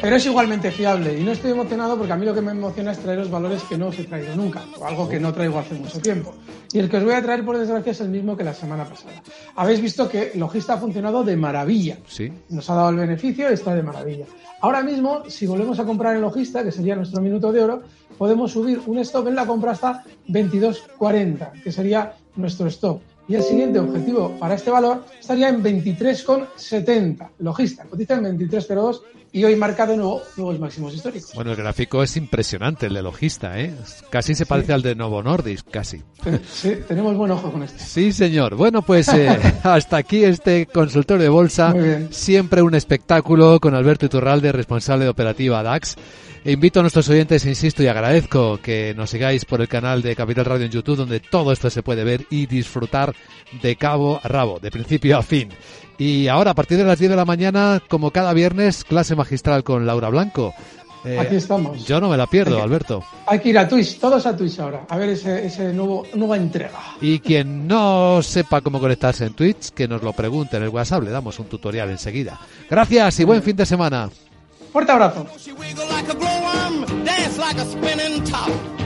Pero es igualmente fiable y no estoy emocionado porque a mí lo que me emociona es traer los valores que no os he traído nunca, o algo que no traigo hace mucho tiempo. Y el que os voy a traer, por desgracia, es el mismo que la semana pasada. Habéis visto que Logista ha funcionado de maravilla. Sí. Nos ha dado el beneficio, está de maravilla. Ahora mismo, si volvemos a comprar en Logista, que sería nuestro minuto de oro, podemos subir un stop en la compra hasta 22.40, que sería nuestro stop. Y el siguiente objetivo para este valor estaría en 23,70. Logista, cotiza en 23,02 y hoy marca de nuevo nuevos máximos históricos. Bueno, el gráfico es impresionante, el de Logista, ¿eh? Casi se parece al de Novo Nordisk, casi. Sí, tenemos buen ojo con este. Sí, señor. Bueno, pues eh, hasta aquí este consultorio de bolsa. Siempre un espectáculo con Alberto Iturralde, responsable de operativa DAX. E invito a nuestros oyentes, insisto, y agradezco que nos sigáis por el canal de Capital Radio en YouTube, donde todo esto se puede ver y disfrutar de cabo a rabo, de principio a fin. Y ahora, a partir de las 10 de la mañana, como cada viernes, clase magistral con Laura Blanco. Eh, Aquí estamos. Yo no me la pierdo, Hay que- Alberto. Hay que ir a Twitch, todos a Twitch ahora, a ver ese, ese nuevo, nueva entrega. Y quien no sepa cómo conectarse en Twitch, que nos lo pregunte en el WhatsApp, le damos un tutorial enseguida. Gracias y buen fin de semana. Fuerte abrazo.